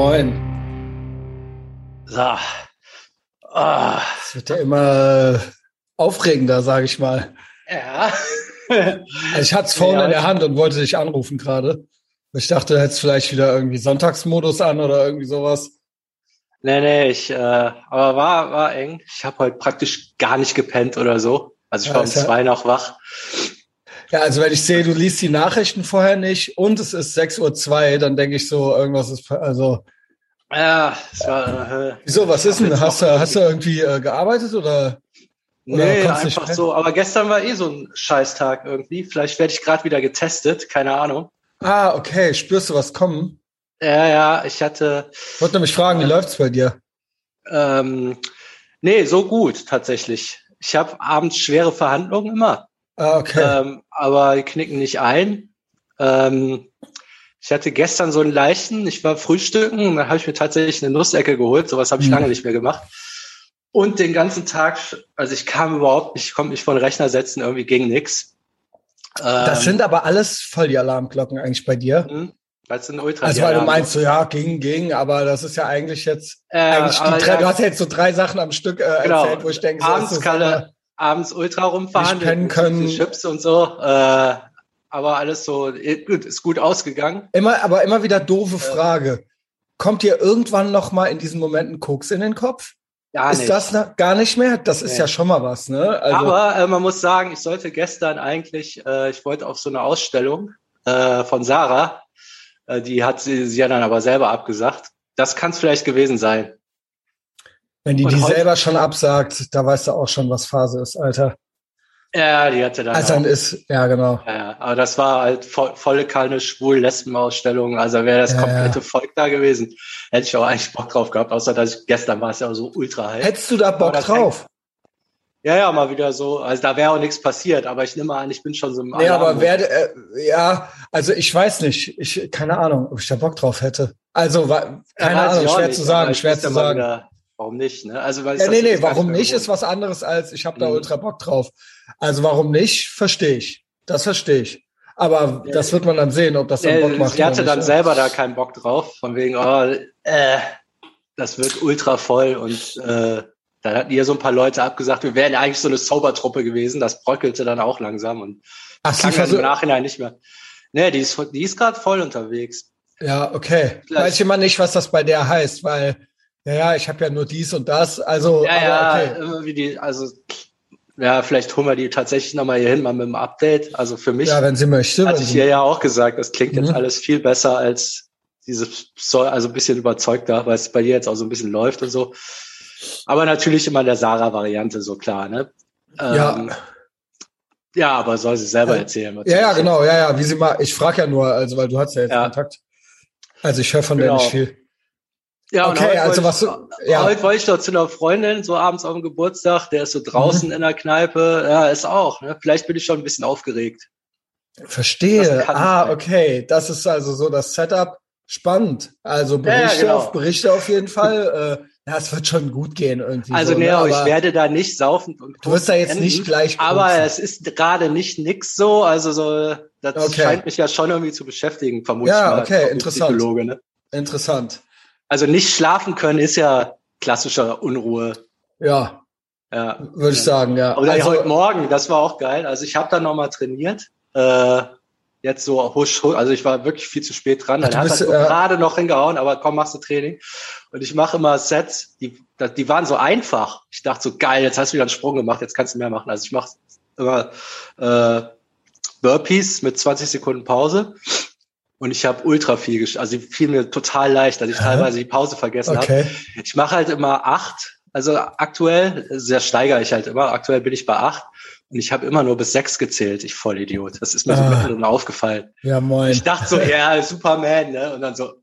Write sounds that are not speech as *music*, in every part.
Moin. So. Ah. Es wird ja immer aufregender, sage ich mal. Ja. Also ich hatte es vorhin Ja, in der Hand und wollte dich anrufen gerade. Ich dachte, du hättest vielleicht wieder irgendwie Sonntagsmodus an oder irgendwie sowas. Nee, nee, ich, äh, aber war, war eng. Ich habe heute praktisch gar nicht gepennt oder so. Also ich Ja, war um ist ja- zwei noch wach. Ja, also wenn ich sehe, du liest die Nachrichten vorher nicht und es ist 6.02 Uhr, dann denke ich so, irgendwas ist, also, Ja, es war, äh, wieso, was ist denn? Hast du, hast du irgendwie äh, gearbeitet oder? Oder Nee, einfach so. Aber gestern war eh so ein Scheißtag irgendwie. Vielleicht werde ich gerade wieder getestet, keine Ahnung. Ah, okay, spürst du was kommen? Ja, ja, ich hatte, Ich wollte nämlich fragen, wie läuft's bei dir? ähm, nee, so gut tatsächlich. Ich habe abends schwere Verhandlungen immer. Ah, okay. ähm, aber die knicken nicht ein. Ähm, ich hatte gestern so einen leichten, ich war frühstücken und dann habe ich mir tatsächlich eine Nussecke geholt. Sowas habe ich Mhm. lange nicht mehr gemacht. Und den ganzen Tag, also ich kam überhaupt ich konnte mich vor den Rechner setzen, irgendwie ging nix. das Ähm, sind aber alles voll die Alarmglocken eigentlich bei dir. hm, Das sind ultra Also weil du meinst so, ja, ging, ging, aber das ist ja eigentlich jetzt, äh, eigentlich die drei, ja, du hast ja jetzt so drei Sachen am Stück äh, Genau. erzählt, wo ich denke, so, abends ist das Kalle, abends ultra rumverhandelt, Nicht pennen mit können. Chips und so, äh, aber alles so, eh, gut, ist gut ausgegangen. immer, aber immer wieder doofe Frage. Kommt dir irgendwann noch mal in diesen Momenten Koks in den Kopf? Gar ist nicht. das na, gar nicht mehr? Das ist Nee. ja schon mal was, ne? Also, Aber äh, man muss sagen, ich sollte gestern eigentlich, äh, ich wollte auf so eine Ausstellung äh, von Sarah, äh, die hat sie, sie ja dann aber selber abgesagt. Das kann es vielleicht gewesen sein. Wenn die und die selber schon absagt, da weißt du auch schon, was Phase ist, Alter. Ja, die hatte dann. Also dann ist, ja genau. ja, aber das war halt vo volle keine Schwul-Lesben-Ausstellung. Also wäre das Ja, komplette Volk da gewesen. Hätte ich auch eigentlich Bock drauf gehabt, außer dass ich gestern war es ja auch so ultra heiß. Hättest du da Bock drauf? Ja, ja, mal wieder so. Also da wäre auch nichts passiert, aber ich nehme an, ich bin schon so im Nee, aber werde, äh, ja, also ich weiß nicht, ich, keine Ahnung, ob ich da Bock drauf hätte. Also, keine Ja, Ahnung, schwer nicht, zu sagen, schwer zu sagen. Warum nicht? Ne? Also, weil ich Ja, nee, nee, warum nicht, ist was anderes als ich habe da Mhm. ultra Bock drauf. Also warum nicht, verstehe ich. Das verstehe ich. Aber Ja. das wird man dann sehen, ob das dann Bock Äh, macht. sie hatte dann nicht, ja. selber da keinen Bock drauf, von wegen, oh, äh, das wird ultra voll und äh, dann hatten ihr so ein paar Leute abgesagt, wir wären ja eigentlich so eine Sober-Truppe gewesen, das bröckelte dann auch langsam und Ach, sie kann dann im Nachhinein nicht mehr. Nee, die ist, die ist gerade voll unterwegs. ja, okay. Vielleicht- Weiß ich immer nicht, was das bei der heißt, weil, ja, ja, ich habe ja nur dies und das. Also, Ja, aber ja, okay. die, also ja, vielleicht holen wir die tatsächlich nochmal hier hin, mal mit dem Update. Also für mich Ja, wenn sie möchte. hatte ich ihr ja auch gesagt, das klingt jetzt Mhm. alles viel besser als dieses, also ein bisschen überzeugter, weil es bei dir jetzt auch so ein bisschen läuft und so. Aber natürlich immer in der Sarah-Variante, so klar, ne? Ja. Ähm, ja, aber soll sie selber erzählen. Ja, ja, genau, ja, ja, wie sie mal, ich frage ja nur, also, weil du hast ja jetzt Ja. Kontakt. Also ich höre von Genau. der nicht viel. Ja, Okay, heute also was ich, du- ja. Heute wollte ich doch zu einer Freundin, so abends auf dem Geburtstag, der ist so draußen Mhm. in der Kneipe. Ja, ist auch, ne? Vielleicht bin ich schon ein bisschen aufgeregt. Verstehe. Ah, sein. okay. Das ist also so das Setup. Spannend. Also Ja, ja, Berichte, genau. auf, Berichte auf jeden Fall. *laughs* Äh, ja, es wird schon gut gehen irgendwie. Also so, nee, ne? aber ich Aber werde da nicht saufend und Du wirst da jetzt enden. nicht gleich Aber koksen. es ist gerade nicht nix so, also so, das Okay. scheint mich ja schon irgendwie zu beschäftigen, vermutlich. Ja, okay, interessant. Ne? Interessant. Also nicht schlafen können ist ja klassischer Unruhe. Ja, Ja. würde ich sagen, ja. Oder Also, heute Morgen, das war auch geil. Also ich habe dann nochmal trainiert. Äh, jetzt so husch, husch, also ich war wirklich viel zu spät dran. Dann hat er äh, gerade noch hingehauen, aber komm, machst du Training. Und ich mache immer Sets, die, die waren so einfach. Ich dachte so, geil, jetzt hast du wieder einen Sprung gemacht, jetzt kannst du mehr machen. Also ich mache immer äh, Burpees mit 20 Sekunden Pause. Und ich habe ultra viel, gesch- also fiel mir total leicht, dass ich Hä? teilweise die Pause vergessen habe. okay. Ich mache halt immer acht. Also aktuell, sehr steigere ich halt immer. Aktuell bin ich bei acht und ich habe immer nur bis sechs gezählt. Ich Vollidiot. Das ist mir so Ah. mittendrin aufgefallen. Ja, moin. Ich dachte so, ja, Superman, ne? Und dann so,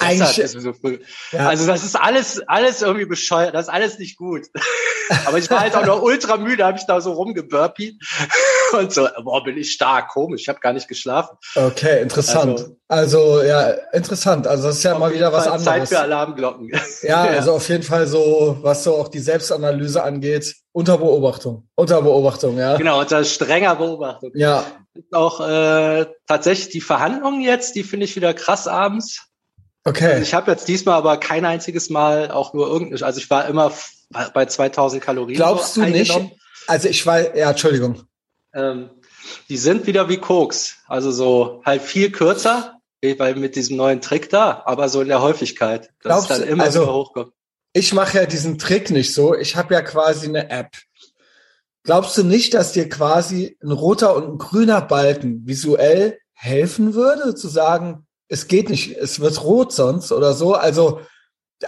deshalb ist mir so früh. Ja. Also das ist alles, alles irgendwie bescheuert. Das ist alles nicht gut. *laughs* Aber ich war halt auch noch ultra müde, habe ich da so rumgeburpied *laughs* und so, boah, bin ich stark, komisch. Ich habe gar nicht geschlafen. Okay, interessant. Also, ja, interessant. Also das ist ja mal wieder was Fall Zeit anderes. für Alarmglocken. Ja, *laughs* also auf jeden Fall so, was so auch die Selbstanalyse angeht, unter Beobachtung. Unter Beobachtung, ja. Genau, unter strenger Beobachtung. Ja, Auch äh, tatsächlich die Verhandlungen jetzt, die finde ich wieder krass abends. Okay. Also ich habe jetzt diesmal aber kein einziges Mal auch nur irgendein, also ich war immer bei 2000 Kalorien. Glaubst so du nicht? Also ich war, ja, Entschuldigung. Ähm, die sind wieder wie Koks, also so halt viel kürzer, weil mit diesem neuen Trick da, aber so in der Häufigkeit, dass Glaubst, es dann immer also, wieder hochkommt. Ich mache ja diesen Trick nicht so. Ich habe ja quasi eine App. Glaubst du nicht, dass dir quasi ein roter und ein grüner Balken visuell helfen würde, zu sagen, es geht nicht, es wird rot sonst oder so. Also,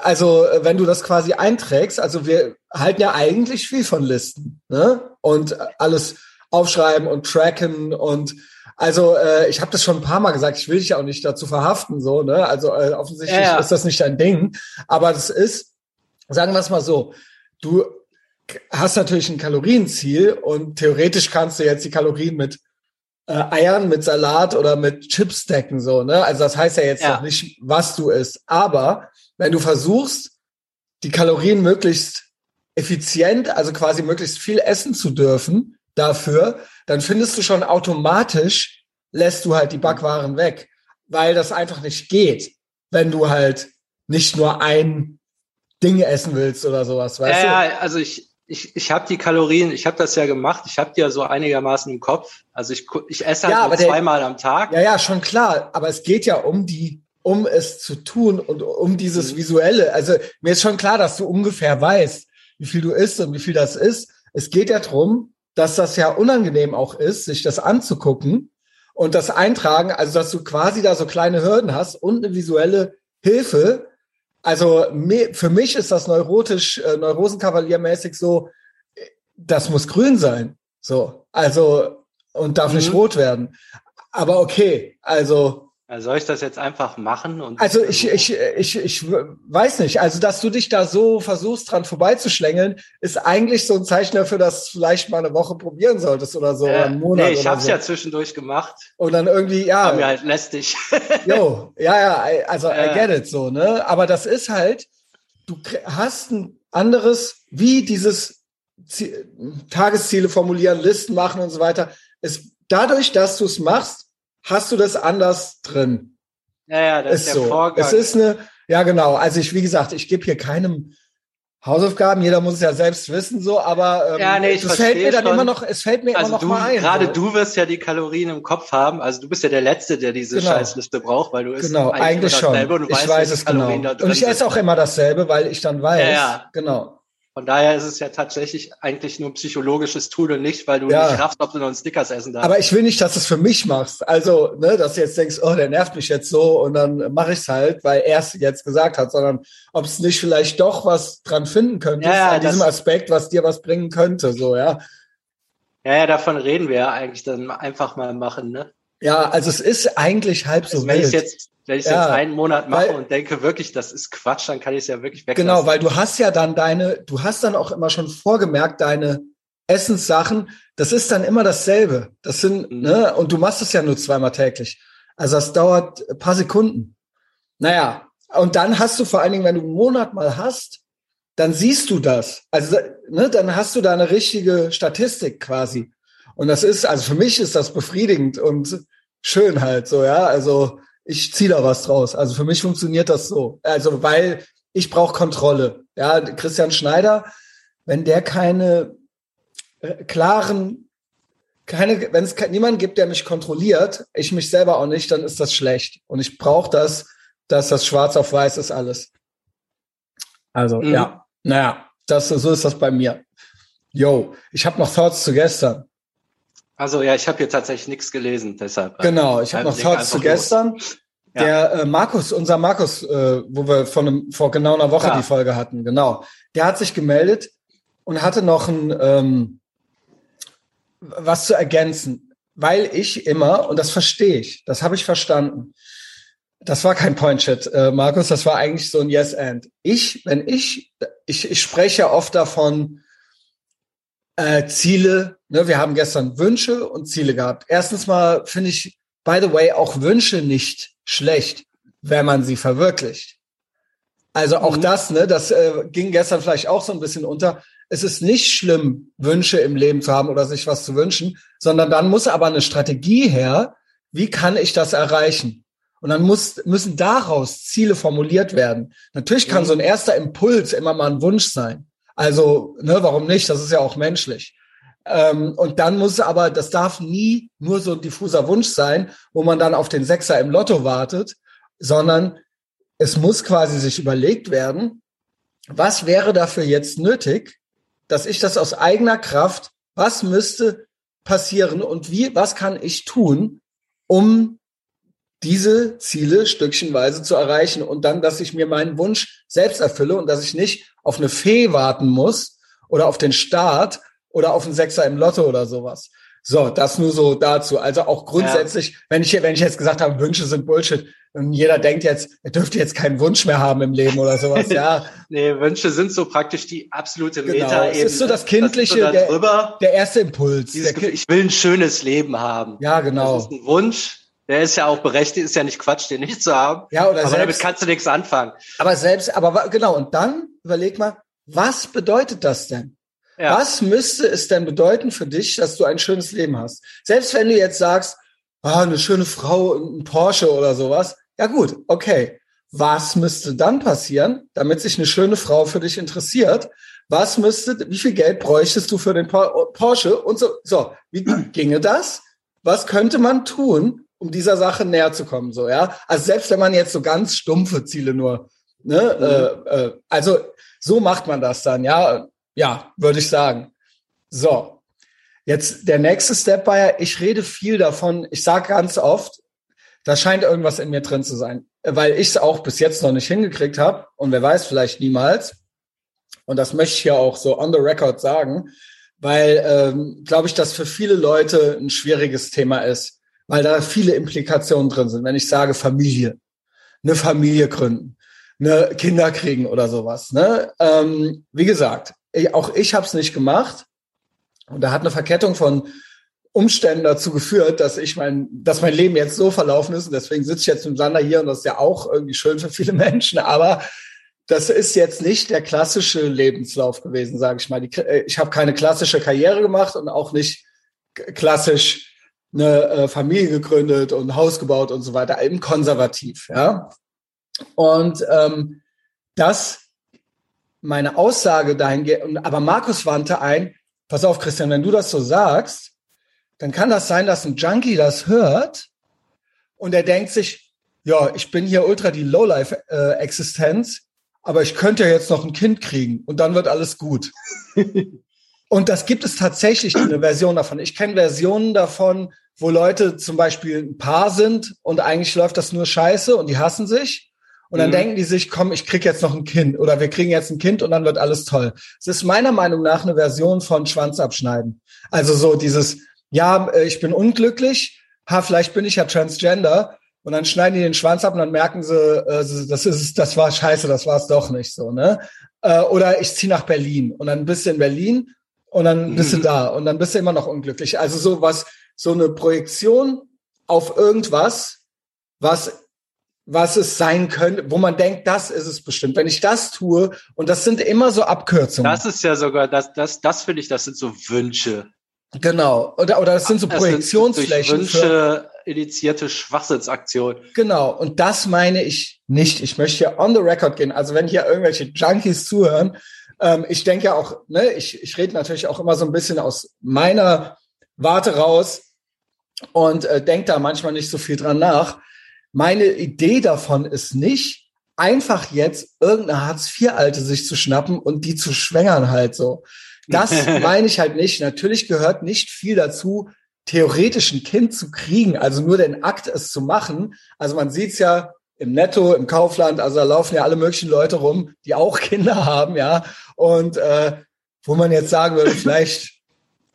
also wenn du das quasi einträgst, also wir halten ja eigentlich viel von Listen, ne? Und alles aufschreiben und tracken und also äh, ich habe das schon ein paar Mal gesagt, ich will dich ja auch nicht dazu verhaften, so, ne? Also äh, offensichtlich ja, ja. ist das nicht dein Ding. Aber das ist, sagen wir es mal so, du hast natürlich ein Kalorienziel und theoretisch kannst du jetzt die Kalorien mit äh, Eiern mit Salat oder mit Chips decken, so, ne? Also das heißt ja jetzt ja. noch nicht, was du isst. Aber wenn du versuchst, die Kalorien möglichst effizient, also quasi möglichst viel essen zu dürfen dafür, dann findest du schon automatisch, lässt du halt die Backwaren weg, weil das einfach nicht geht, wenn du halt nicht nur ein Ding essen willst oder sowas, weißt ja, du? Ja, also ich, ich, ich habe die Kalorien, ich habe das ja gemacht, ich habe die ja so einigermaßen im Kopf. Also ich, ich esse halt ja, nur zweimal am Tag. Ja, ja, schon klar. Aber es geht ja um die, um es zu tun und um dieses mhm. Visuelle. Also mir ist schon klar, dass du ungefähr weißt, wie viel du isst und wie viel das ist. Es geht ja drum, dass das ja unangenehm auch ist, sich das anzugucken und das Eintragen, also dass du quasi da so kleine Hürden hast und eine visuelle Hilfe, also für mich ist das neurotisch, äh, Neurosenkavaliermäßig so, das muss grün sein. So, also, und darf mhm. nicht rot werden. Aber okay, also also soll ich das jetzt einfach machen? Und also ich, ich, ich, ich weiß nicht. Also, dass du dich da so versuchst, dran vorbeizuschlängeln, ist eigentlich so ein Zeichen dafür, dass du vielleicht mal eine Woche probieren solltest oder so. Äh, oder einen Monat nee, ich habe so. ja zwischendurch gemacht. Und dann irgendwie, ja. War mir halt lästig. jo, *laughs* ja, ja, also äh. I get it so, ne? Aber das ist halt, du hast ein anderes, wie dieses Tagesziele formulieren, Listen machen und so weiter, ist dadurch, dass du es machst, hast du das anders drin. Ja, ja, das ist, ist der so. Vorgang. Es ist eine, ja genau. Also ich, wie gesagt, ich gebe hier keinem Hausaufgaben, jeder muss es ja selbst wissen, so, aber ähm, ja, nee, ich es fällt mir dann schon. immer noch, es fällt mir also immer noch du, mal ein. Gerade so. du wirst ja die Kalorien im Kopf haben, also du bist ja der Letzte, der diese genau. Scheißliste braucht, weil du isst genau, eigentlich, eigentlich schon. ich weißt, weiß es genau. Und ich esse auch immer dasselbe, weil ich dann weiß, ja, ja. genau. Von daher ist es ja tatsächlich eigentlich nur ein psychologisches Tool und nicht, weil du ja. nicht raffst, ob du noch einen Snickers essen darfst. Aber ich will nicht, dass du es für mich machst. Also, ne, dass du jetzt denkst, oh, der nervt mich jetzt so und dann mache ich es halt, weil er es jetzt gesagt hat, sondern ob es nicht vielleicht doch was dran finden könnte ja, an diesem Aspekt, was dir was bringen könnte, so, ja. Ja, ja, davon reden wir ja eigentlich dann einfach mal machen, ne? Ja, also es ist eigentlich halb also so wenn wild. Jetzt, wenn ich es ja, jetzt einen Monat mache weil, und denke wirklich, das ist Quatsch, dann kann ich es ja wirklich weglassen. Genau, weil du hast ja dann deine, du hast dann auch immer schon vorgemerkt, deine Essenssachen, das ist dann immer dasselbe. Das sind, mhm. ne, und du machst es ja nur zweimal täglich. Also das dauert ein paar Sekunden. Naja, und dann hast du vor allen Dingen, wenn du einen Monat mal hast, dann siehst du das. Also, ne, dann hast du da eine richtige Statistik quasi. Und das ist, also für mich ist das befriedigend und schön halt so, ja. Also ich ziehe da was draus. Also für mich funktioniert das so. Also weil ich brauche Kontrolle. Ja, Christian Schneider, wenn der keine äh, klaren, keine, wenn es niemanden gibt, der mich kontrolliert, ich mich selber auch nicht, dann ist das schlecht. Und ich brauche das, dass das schwarz auf weiß ist alles. Also mhm. ja, naja, das, so ist das bei mir. Yo, ich habe noch Thoughts zu gestern. Also ja, ich habe hier tatsächlich nichts gelesen, deshalb. Äh, genau, ich habe noch Thoughts zu gestern. Ja. Der äh, Markus, unser Markus, äh, wo wir von einem, vor genau einer Woche ja. die Folge hatten, genau, der hat sich gemeldet und hatte noch ein ähm, was zu ergänzen, weil ich immer, und das verstehe ich, das habe ich verstanden. Das war kein Point-Chat, äh, Markus, das war eigentlich so ein Yes-And. Ich, wenn ich, ich, ich spreche oft davon, äh, Ziele. Ne, wir haben gestern Wünsche und Ziele gehabt. Erstens mal finde ich, by the way, auch Wünsche nicht schlecht, wenn man sie verwirklicht. Also auch mhm. das, ne, das äh, ging gestern vielleicht auch so ein bisschen unter. Es ist nicht schlimm, Wünsche im Leben zu haben oder sich was zu wünschen, sondern dann muss aber eine Strategie her. Wie kann ich das erreichen? Und dann muss, müssen daraus Ziele formuliert werden. Natürlich kann so ein erster Impuls immer mal ein Wunsch sein. Also, ne, warum nicht? Das ist ja auch menschlich. Ähm, und dann muss aber, das darf nie nur so ein diffuser Wunsch sein, wo man dann auf den Sechser im Lotto wartet, sondern es muss quasi sich überlegt werden, was wäre dafür jetzt nötig, dass ich das aus eigener Kraft, was müsste passieren und wie, was kann ich tun, um diese Ziele stückchenweise zu erreichen und dann, dass ich mir meinen Wunsch selbst erfülle und dass ich nicht auf eine Fee warten muss oder auf den Staat oder auf einen Sechser im Lotto oder sowas. So, das nur so dazu. Also auch grundsätzlich, ja. wenn ich wenn ich jetzt gesagt habe, Wünsche sind Bullshit und jeder denkt jetzt, er dürfte jetzt keinen Wunsch mehr haben im Leben oder sowas, ja. *laughs* nee, Wünsche sind so praktisch die absolute genau. Meta-Ebene. Es ist so das kindliche, so der, der, erste Impuls. Der Gefühl, ich will ein schönes Leben haben. Ja, genau. Das ist ein Wunsch. Der ist ja auch berechtigt, ist ja nicht Quatsch, den nicht zu haben. Ja, oder aber selbst, damit kannst du nichts anfangen. Aber selbst, aber genau, und dann überleg mal, was bedeutet das denn? Ja. Was müsste es denn bedeuten für dich, dass du ein schönes Leben hast? Selbst wenn du jetzt sagst, ah, eine schöne Frau, ein Porsche oder sowas. Ja gut, okay. Was müsste dann passieren, damit sich eine schöne Frau für dich interessiert? Was müsste, wie viel Geld bräuchtest du für den Porsche und so? So, wie ginge das? Was könnte man tun, um dieser Sache näher zu kommen? So, ja. Also selbst wenn man jetzt so ganz stumpfe Ziele nur, ne, mhm. äh, äh, also so macht man das dann, ja. Ja, würde ich sagen. So. Jetzt der nächste Step war ja, ich rede viel davon, ich sage ganz oft, da scheint irgendwas in mir drin zu sein, weil ich es auch bis jetzt noch nicht hingekriegt habe und wer weiß, vielleicht niemals. Und das möchte ich ja auch so on the record sagen, weil, ähm, glaube ich, das für viele Leute ein schwieriges Thema ist, weil da viele Implikationen drin sind. Wenn ich sage Familie, eine Familie gründen, eine Kinder kriegen oder sowas. Ne? Ähm, wie gesagt, ich, auch ich habe es nicht gemacht. Und da hat eine Verkettung von Umständen dazu geführt, dass ich mein, dass mein Leben jetzt so verlaufen ist. Und deswegen sitze ich jetzt im Sander hier und das ist ja auch irgendwie schön für viele *laughs* Menschen. Aber das ist jetzt nicht der klassische Lebenslauf gewesen, sage ich mal. Die, äh, ich habe keine klassische Karriere gemacht und auch nicht klassisch eine äh, Familie gegründet und Haus gebaut und so weiter, eben konservativ, ja. Und ähm, das meine Aussage dahin, aber Markus wandte ein, pass auf, Christian, wenn du das so sagst, dann kann das sein, dass ein Junkie das hört und er denkt sich, ja, ich bin hier ultra die Lowlife-Existenz, aber ich könnte ja jetzt noch ein Kind kriegen und dann wird alles gut. *laughs* und das gibt es tatsächlich eine Version davon. Ich kenne Versionen davon, wo Leute zum Beispiel ein Paar sind und eigentlich läuft das nur scheiße und die hassen sich. Und dann mhm. denken die sich, komm, ich krieg jetzt noch ein Kind oder wir kriegen jetzt ein Kind und dann wird alles toll. Es ist meiner Meinung nach eine Version von Schwanz abschneiden. Also so dieses, ja, äh, ich bin unglücklich, ha, vielleicht bin ich ja transgender und dann schneiden die den Schwanz ab und dann merken sie, äh, das ist, das war scheiße, das war es doch nicht so, ne? Äh, oder ich ziehe nach Berlin und dann bist du in Berlin und dann bist mhm. du da und dann bist du immer noch unglücklich. Also so was, so eine Projektion auf irgendwas, was was es sein könnte, wo man denkt, das ist es bestimmt. Wenn ich das tue, und das sind immer so Abkürzungen. Das ist ja sogar, das, das, das finde ich, das sind so Wünsche. Genau. Oder, oder das sind so das Projektionsflächen. Sind Wünsche initiierte Schwachsinnsaktionen. Genau. Und das meine ich nicht. Ich möchte hier on the record gehen. Also wenn hier irgendwelche Junkies zuhören, ähm, ich denke ja auch, ne, ich, ich rede natürlich auch immer so ein bisschen aus meiner Warte raus und äh, denke da manchmal nicht so viel dran nach. Meine Idee davon ist nicht, einfach jetzt irgendeine Hartz-IV-Alte sich zu schnappen und die zu schwängern halt so. Das *laughs* meine ich halt nicht. Natürlich gehört nicht viel dazu, theoretisch ein Kind zu kriegen, also nur den Akt, es zu machen. Also man sieht's ja im Netto, im Kaufland, also da laufen ja alle möglichen Leute rum, die auch *laughs* Kinder haben, ja. Und äh, wo man jetzt sagen würde, vielleicht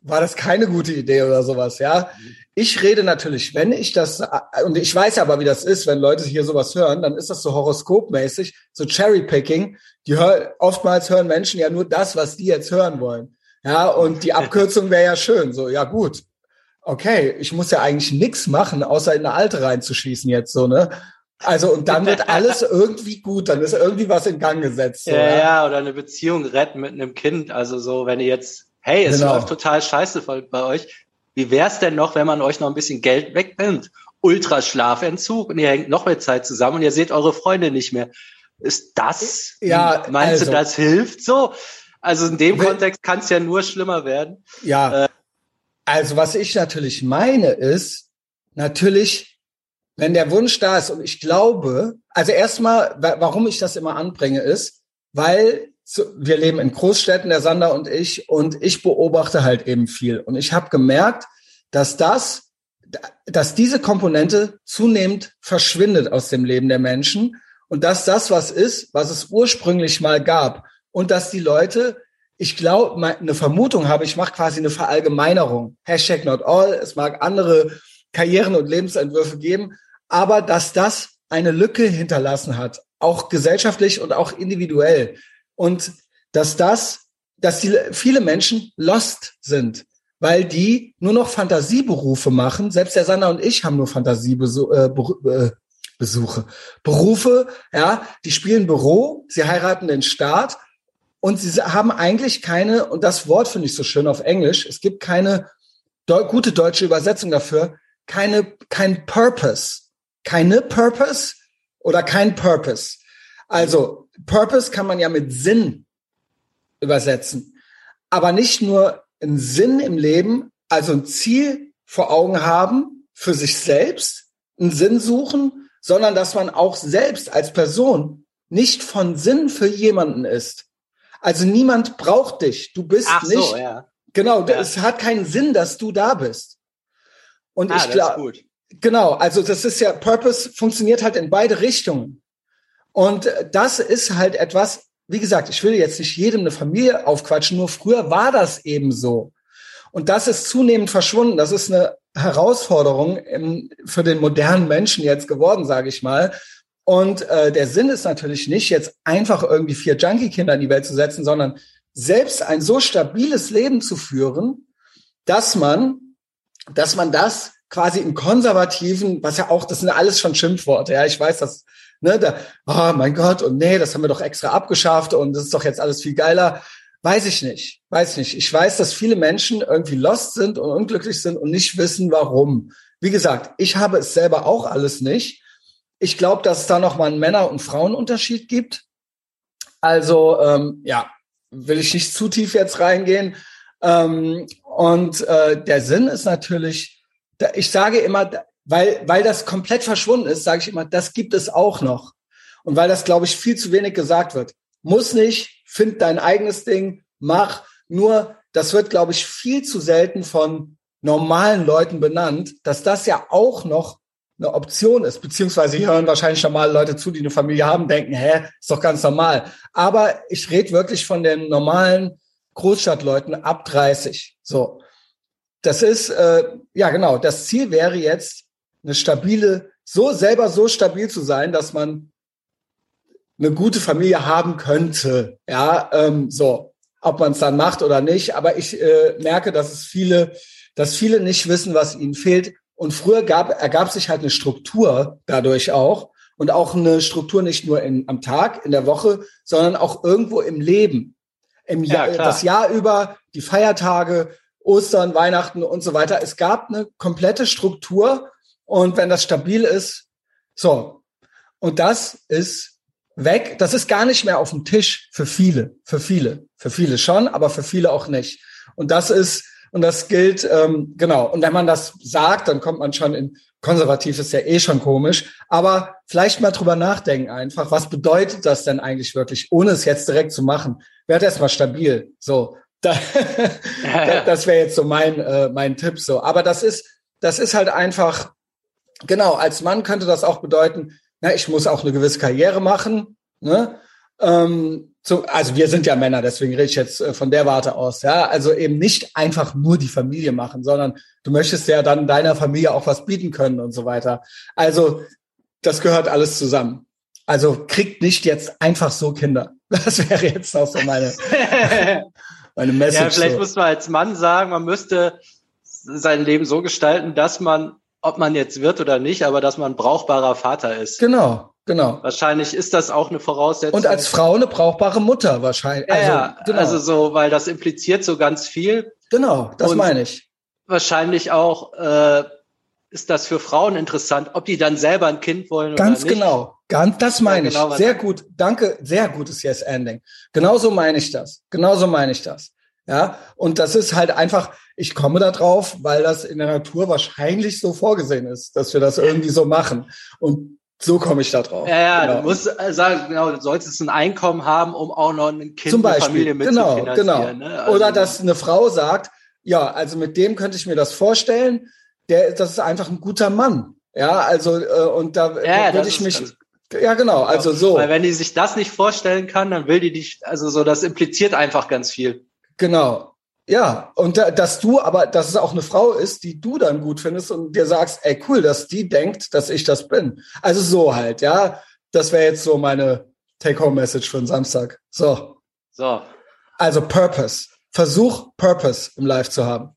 war das keine gute Idee oder sowas, ja. Ich rede natürlich, wenn ich das, und ich weiß aber, wie das ist, wenn Leute hier sowas hören, dann ist das so horoskopmäßig, so Cherrypicking. Die hör, oftmals hören Menschen ja nur das, was die jetzt hören wollen. Ja, und die Abkürzung wäre ja schön. So, ja gut. Okay, ich muss ja eigentlich nichts machen, außer in eine alte reinzuschießen jetzt so, ne? Also und dann wird alles *laughs* irgendwie gut, dann ist irgendwie was in Gang gesetzt. So, ja, ja, ja, oder eine Beziehung retten mit einem Kind. Also so, wenn ihr jetzt, hey, es genau. läuft total scheiße bei euch, wie wär's denn noch, wenn man euch noch ein bisschen Geld wegnimmt Ultraschlafentzug und ihr hängt noch mehr Zeit zusammen und ihr seht eure Freunde nicht mehr. Ist das, ja, meinst also, du, das hilft so? Also in dem Kontext kann es ja nur schlimmer werden. Ja. Äh, also was ich natürlich meine ist, natürlich, wenn der Wunsch da ist und ich glaube, also erstmal, warum ich das immer anbringe, ist, weil wir leben in Großstädten, der Sander und ich, und ich beobachte halt eben viel. Und ich habe gemerkt, dass das, dass diese Komponente zunehmend verschwindet aus dem Leben der Menschen und dass das was ist, was es ursprünglich mal gab und dass die Leute, ich glaube, eine Vermutung habe, ich mache quasi eine Verallgemeinerung. Hashtag not all, es mag andere Karrieren und Lebensentwürfe geben, aber dass das eine Lücke hinterlassen hat, auch gesellschaftlich und auch individuell. Und dass das, dass die, viele Menschen lost sind, weil die nur noch Fantasieberufe machen. Selbst der Sander und ich haben nur Fantasiebesuche. Äh, Besuche. Berufe, ja, die spielen Büro, sie heiraten den Staat und sie haben eigentlich keine, und das Wort finde ich so schön auf Englisch, es gibt keine de gute deutsche Übersetzung dafür, keine, kein Purpose. Keine Purpose oder kein Purpose. Also, Purpose kann man ja mit Sinn übersetzen. Aber nicht nur einen Sinn im Leben, also ein Ziel vor Augen haben für sich selbst, einen Sinn suchen, sondern dass man auch selbst als Person nicht von Sinn für jemanden ist. Also niemand braucht dich. Du bist Ach nicht. So, ja. Genau, ja. es hat keinen Sinn, dass du da bist. Und ah, ich glaube, genau, also das ist ja, Purpose funktioniert halt in beide Richtungen. Und das ist halt etwas, wie gesagt, ich will jetzt nicht jedem eine Familie aufquatschen, nur früher war das eben so. Und das ist zunehmend verschwunden. Das ist eine Herausforderung im, für den modernen Menschen jetzt geworden, sage ich mal, und äh, der Sinn ist natürlich nicht, jetzt einfach irgendwie vier Junkie-Kinder in die Welt zu setzen, sondern selbst ein so stabiles Leben zu führen, dass man, dass man das quasi im konservativen, was ja auch, das sind alles schon Schimpfworte, ja, ich weiß, dass, ne, da, oh mein Gott, und nee, das haben wir doch extra abgeschafft und das ist doch jetzt alles viel geiler. Weiß ich nicht, weiß nicht. Ich weiß, dass viele Menschen irgendwie lost sind und unglücklich sind und nicht wissen, warum. Wie gesagt, ich habe es selber auch alles nicht. Ich glaube, dass es da nochmal einen Männer- und Frauenunterschied gibt. Also ähm, ja, will ich nicht zu tief jetzt reingehen. Ähm, und äh, der Sinn ist natürlich, ich sage immer, weil, weil das komplett verschwunden ist, sage ich immer, das gibt es auch noch. Und weil das, glaube ich, viel zu wenig gesagt wird. Muss nicht, find dein eigenes Ding, mach. Nur, das wird, glaube ich, viel zu selten von normalen Leuten benannt, dass das ja auch noch eine Option ist, beziehungsweise hören wahrscheinlich normal Leute zu, die eine Familie haben, denken, hä, ist doch ganz normal. Aber ich rede wirklich von den normalen Großstadtleuten ab 30. So. Das ist, äh, ja genau, das Ziel wäre jetzt, eine stabile, so selber so stabil zu sein, dass man eine gute Familie haben könnte. Ja, ähm, so, ob man es dann macht oder nicht. Aber ich äh, merke, dass es viele, dass viele nicht wissen, was ihnen fehlt. Und früher gab, ergab sich halt eine Struktur dadurch auch und auch eine Struktur nicht nur in, am Tag, in der Woche, sondern auch irgendwo im Leben. Im ja, Jahr, das Jahr über, die Feiertage, Ostern, Weihnachten und so weiter. Es gab eine komplette Struktur und wenn das stabil ist, so. Und das ist weg. Das ist gar nicht mehr auf dem Tisch für viele, für viele, für viele schon, aber für viele auch nicht. Und das ist und das gilt, ähm, genau. Und wenn man das sagt, dann kommt man schon in konservativ ist ja eh schon komisch. Aber vielleicht mal drüber nachdenken einfach. Was bedeutet das denn eigentlich wirklich, ohne es jetzt direkt zu machen? Werd erstmal stabil. So. *laughs* Da, *laughs* das wäre jetzt so mein, äh, mein Tipp so. Aber das ist, das ist halt einfach, genau, als Mann könnte das auch bedeuten, na, ich muss auch eine gewisse Karriere machen. Ne? Ähm, so, also wir sind ja Männer, deswegen rede ich jetzt äh, von der Warte aus, ja. Also eben nicht einfach nur die Familie machen, sondern du möchtest ja dann deiner Familie auch was bieten können und so weiter. Also das gehört alles zusammen. Also kriegt nicht jetzt einfach so Kinder. *laughs* Das wäre jetzt auch so meine, *laughs* meine Message. Ja, vielleicht so. muss man als Mann sagen, man müsste sein Leben so gestalten, dass man, ob man jetzt wird oder nicht, aber dass man ein brauchbarer Vater ist. Genau, Genau. Wahrscheinlich ist das auch eine Voraussetzung. Und als Frau eine brauchbare Mutter wahrscheinlich. Also, ja, genau. also so, weil das impliziert so ganz viel. Genau, das meine ich. Wahrscheinlich auch äh, ist das für Frauen interessant, ob die dann selber ein Kind wollen Ganz oder nicht. genau. Ganz, das meine Ja, genau, ich. Sehr gut. Danke. Sehr gutes Yes-Ending. Genauso meine ich das. Genauso meine ich das. Ja. Und das ist halt einfach, ich komme da drauf, weil das in der Natur wahrscheinlich so vorgesehen ist, dass wir das irgendwie so machen. Und so komme ich da drauf. Ja, ja, genau. du musst äh, sagen, genau, du solltest ein Einkommen haben, um auch noch ein Kind, Zum eine Beispiel. Familie mit genau, genau. Ne? Also, Oder dass eine Frau sagt, ja, also mit dem könnte ich mir das vorstellen. Der, das ist einfach ein guter Mann. Ja, also äh, und da ja, würde ich mich, ganz- ja genau, also so. Weil wenn die sich das nicht vorstellen kann, dann will die dich, also so, das impliziert einfach ganz viel. Genau. Ja, und da, dass du, aber dass es auch eine Frau ist, die du dann gut findest und dir sagst, ey, cool, dass die denkt, dass ich das bin. Also so halt, ja. Das wäre jetzt so meine Take-Home-Message für den Samstag. So. So. Also Purpose. Versuch, Purpose im Live zu haben.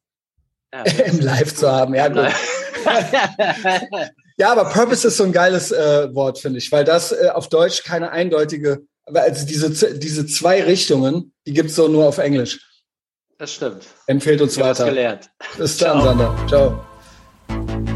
Ja, *laughs* Im Live zu haben, ja gut. *laughs* Ja, aber Purpose ist so ein geiles äh, Wort, finde ich, weil das äh, auf Deutsch keine eindeutige, also diese, diese zwei Richtungen, die gibt's so nur auf Englisch. das stimmt. Empfehlt uns Ich habe was weiter. gelernt. Bis dann, Ciao. Sander. Ciao.